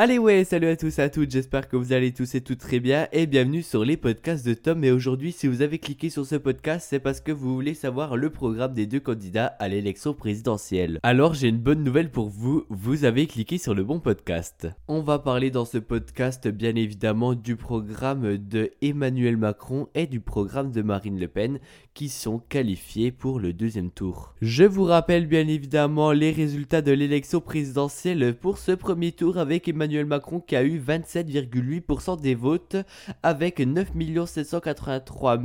Allez ouais, salut à tous et à toutes, j'espère que vous allez tous et toutes très bien et bienvenue sur les podcasts de Tom. Et aujourd'hui, si vous avez cliqué sur ce podcast, c'est parce que vous voulez savoir le programme des deux candidats à l'élection présidentielle. Alors j'ai une bonne nouvelle pour vous, vous avez cliqué sur le bon podcast. On va parler dans ce podcast bien évidemment du programme de Emmanuel Macron et du programme de Marine Le Pen qui sont qualifiés pour le deuxième tour. Je vous rappelle bien évidemment les résultats de l'élection présidentielle pour ce premier tour avec Emmanuel Emmanuel Macron qui a eu 27,8% des votes avec 9 783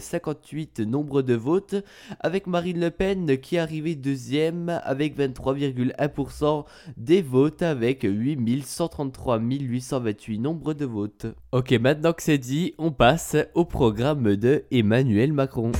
058 nombre de votes, avec Marine Le Pen qui est arrivée deuxième avec 23,1% des votes avec 8 133 828 nombre de votes. Ok, maintenant que c'est dit, on passe au programme de Emmanuel Macron.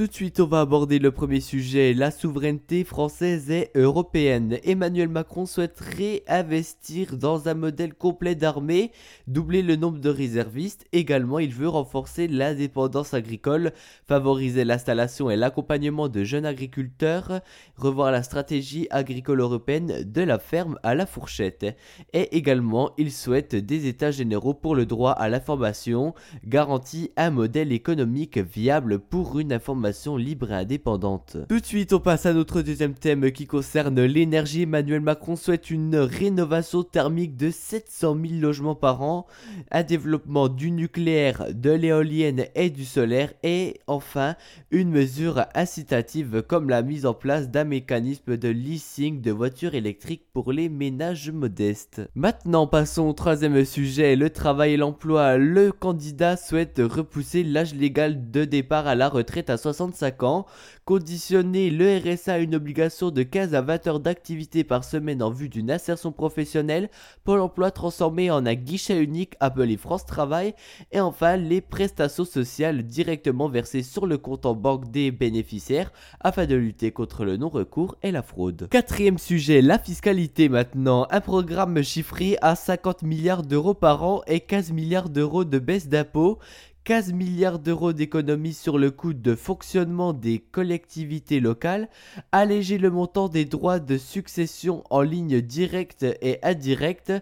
Tout de suite, on va aborder le premier sujet, la souveraineté française et européenne. Emmanuel Macron souhaiterait investir dans un modèle complet d'armée, doubler le nombre de réservistes. Également, il veut renforcer l'indépendance agricole, favoriser l'installation et l'accompagnement de jeunes agriculteurs, revoir la stratégie agricole européenne de la ferme à la fourchette. Et également, il souhaite des états généraux pour le droit à l'information, garantit un modèle économique viable pour une information libre et indépendante. Tout de suite, on passe à notre deuxième thème qui concerne l'énergie. Emmanuel Macron souhaite une rénovation thermique de 700 000 logements par an, un développement du nucléaire, de l'éolienne et du solaire, et enfin une mesure incitative comme la mise en place d'un mécanisme de leasing de voitures électriques pour les ménages modestes. Maintenant, passons au troisième sujet, le travail et l'emploi. Le candidat souhaite repousser l'âge légal de départ à la retraite à 60 65 ans, conditionner le RSA à une obligation de 15 à 20 heures d'activité par semaine en vue d'une insertion professionnelle, Pôle emploi transformé en un guichet unique appelé France Travail, et enfin les prestations sociales directement versées sur le compte en banque des bénéficiaires afin de lutter contre le non-recours et la fraude. Quatrième sujet, la fiscalité maintenant. Un programme chiffré à 50 milliards d'euros par an et 15 milliards d'euros de baisse d'impôts 15 milliards d'euros d'économies sur le coût de fonctionnement des collectivités locales, alléger le montant des droits de succession en ligne directe et indirecte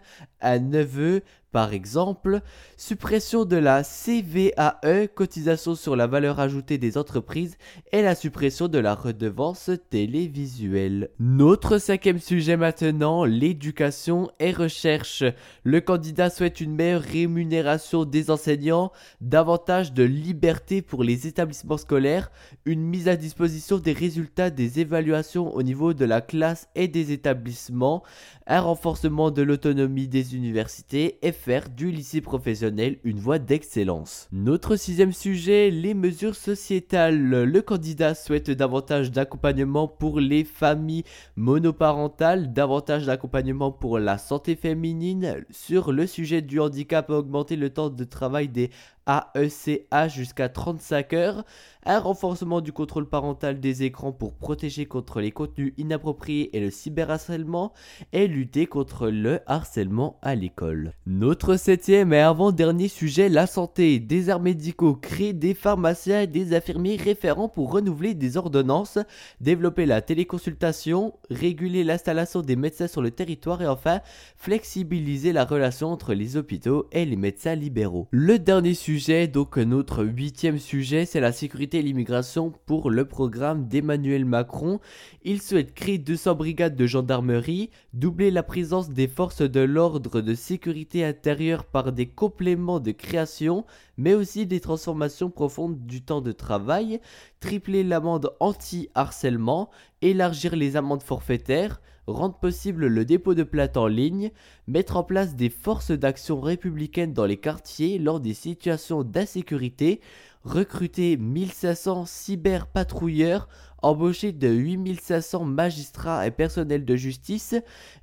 à neveu par exemple, suppression de la CVAE, cotisation sur la valeur ajoutée des entreprises, et la suppression de la redevance télévisuelle. Notre cinquième sujet maintenant, l'éducation et recherche. Le candidat souhaite une meilleure rémunération des enseignants, davantage de liberté pour les établissements scolaires, une mise à disposition des résultats des évaluations au niveau de la classe et des établissements, un renforcement de l'autonomie des universités et faire du lycée professionnel une voie d'excellence. Notre sixième sujet, les mesures sociétales. Le candidat souhaite davantage d'accompagnement pour les familles monoparentales, davantage d'accompagnement pour la santé féminine, sur le sujet du handicap, augmenter le temps de travail des AECA jusqu'à 35 heures, un renforcement du contrôle parental des écrans pour protéger contre les contenus inappropriés et le cyberharcèlement, et lutter contre le harcèlement à l'école. Notre septième et avant-dernier sujet, la santé. Des arts médicaux, créer des pharmaciens et des infirmiers référents pour renouveler des ordonnances, développer la téléconsultation, réguler l'installation des médecins sur le territoire et enfin flexibiliser la relation entre les hôpitaux et les médecins libéraux. Le dernier sujet donc notre huitième sujet, c'est la sécurité et l'immigration pour le programme d'Emmanuel Macron. Il souhaite créer 200 brigades de gendarmerie, doubler la présence des forces de l'ordre de sécurité intérieure par des compléments de création, mais aussi des transformations profondes du temps de travail, tripler l'amende anti-harcèlement, élargir les amendes forfaitaires, rendre possible le dépôt de plates en ligne, mettre en place des forces d'action républicaines dans les quartiers lors des situations d'insécurité, recruter 1500 cyberpatrouilleurs, embaucher de 8500 magistrats et personnels de justice,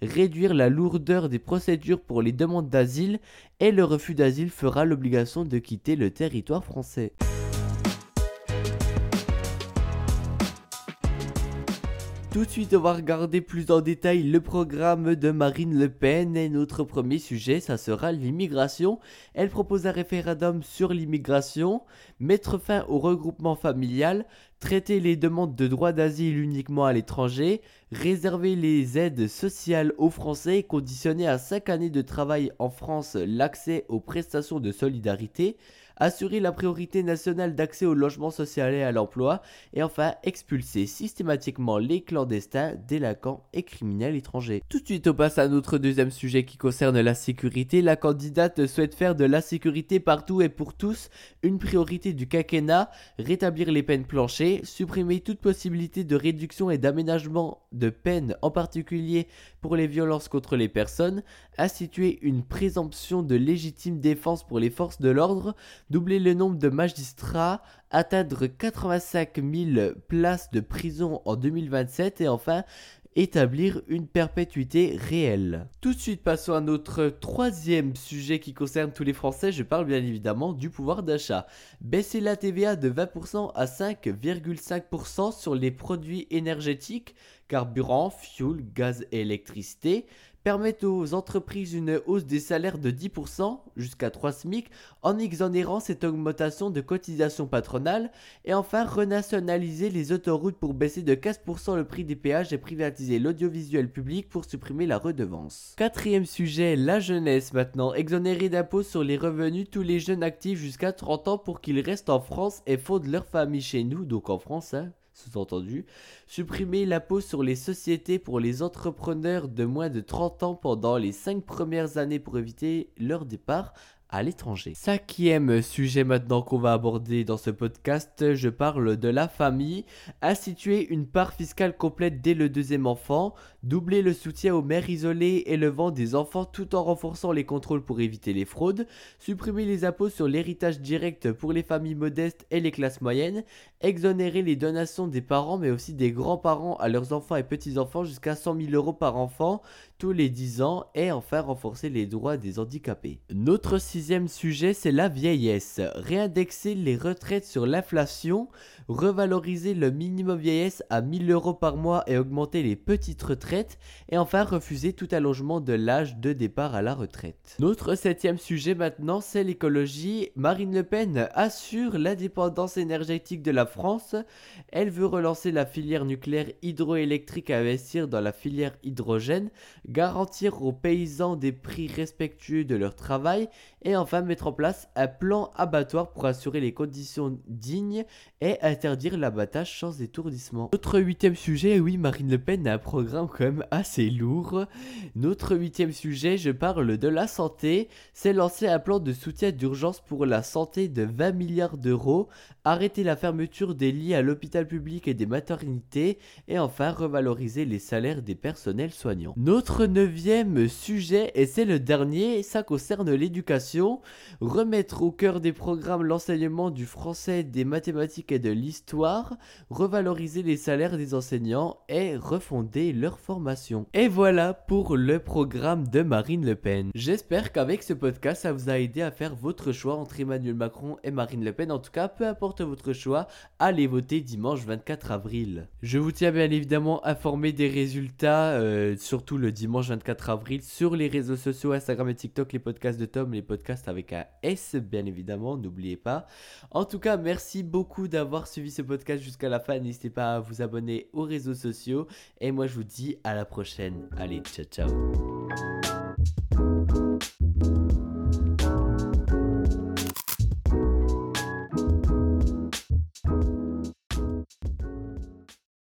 réduire la lourdeur des procédures pour les demandes d'asile et le refus d'asile fera l'obligation de quitter le territoire français. Tout de suite, on va regarder plus en détail le programme de Marine Le Pen et notre premier sujet, ça sera l'immigration. Elle propose un référendum sur l'immigration, mettre fin au regroupement familial, traiter les demandes de droit d'asile uniquement à l'étranger, réserver les aides sociales aux Français et conditionner à 5 années de travail en France l'accès aux prestations de solidarité, assurer la priorité nationale d'accès au logement social et à l'emploi, et enfin expulser systématiquement les clandestins, délinquants et criminels étrangers. Tout de suite, on passe à notre deuxième sujet qui concerne la sécurité. La candidate souhaite faire de la sécurité partout et pour tous une priorité du quinquennat, rétablir les peines planchées, supprimer toute possibilité de réduction et d'aménagement de peines, en particulier pour les violences contre les personnes, instituer une présomption de légitime défense pour les forces de l'ordre, doubler le nombre de magistrats, atteindre 85 000 places de prison en 2027 et enfin établir une perpétuité réelle. Tout de suite, passons à notre troisième sujet qui concerne tous les Français. Je parle bien évidemment du pouvoir d'achat. Baisser la TVA de 20% à 5,5% sur les produits énergétiques, carburant, fuel, gaz et électricité permettent aux entreprises une hausse des salaires de 10% jusqu'à 3 SMIC en exonérant cette augmentation de cotisation patronale et enfin renationaliser les autoroutes pour baisser de 15% le prix des péages et privatiser l'audiovisuel public pour supprimer la redevance. Quatrième sujet, la jeunesse maintenant. Exonérer d'impôts sur les revenus tous les jeunes actifs jusqu'à 30 ans pour qu'ils restent en France et fondent leur famille chez nous, donc en France. Hein sous-entendu, supprimer l'impôt sur les sociétés pour les entrepreneurs de moins de 30 ans pendant les 5 premières années pour éviter leur départ à l'étranger. Cinquième sujet maintenant qu'on va aborder dans ce podcast, je parle de la famille. Instituer une part fiscale complète dès le deuxième enfant, doubler le soutien aux mères isolées élevant des enfants tout en renforçant les contrôles pour éviter les fraudes, supprimer les impôts sur l'héritage direct pour les familles modestes et les classes moyennes, exonérer les donations des parents mais aussi des grands-parents à leurs enfants et petits-enfants jusqu'à 100 000 euros par enfant tous les 10 ans et enfin renforcer les droits des handicapés. Notre sixième sujet c'est la vieillesse. Réindexer les retraites sur l'inflation, revaloriser le minimum vieillesse à 1000 euros par mois et augmenter les petites retraites et enfin refuser tout allongement de l'âge de départ à la retraite. Notre septième sujet maintenant c'est l'écologie. Marine Le Pen assure l'indépendance énergétique de la France. Elle veut relancer la filière nucléaire hydroélectrique à investir dans la filière hydrogène, garantir aux paysans des prix respectueux de leur travail et enfin mettre en place un plan abattoir pour assurer les conditions dignes et interdire l'abattage sans étourdissement. Notre huitième sujet, oui, Marine Le Pen a un programme quand même assez lourd. Notre huitième sujet, je parle de la santé. C'est lancer un plan de soutien d'urgence pour la santé de 20 milliards d'euros, arrêter la fermeture des lits à l'hôpital public et des maternités, et enfin revaloriser les salaires des personnels soignants. Notre neuvième sujet, et c'est le dernier, ça concerne l'éducation. Remettre au cœur des programmes l'enseignement du français, des mathématiques et de l'histoire, revaloriser les salaires des enseignants et refonder leur formation. Et voilà pour le programme de Marine Le Pen. J'espère qu'avec ce podcast, ça vous a aidé à faire votre choix entre Emmanuel Macron et Marine Le Pen. En tout cas, peu importe votre choix, allez voter dimanche 24 avril. Je vous tiens bien évidemment informé des résultats, euh, surtout le dimanche 24 avril, sur les réseaux sociaux, Instagram et TikTok, les podcasts de Tom, les podcasts avec un S, bien évidemment, n'oubliez pas. En tout cas, merci beaucoup d'avoir suivi ce podcast jusqu'à la fin. N'hésitez pas à vous abonner aux réseaux sociaux. Et moi, je vous dis à la prochaine. Allez, ciao, ciao.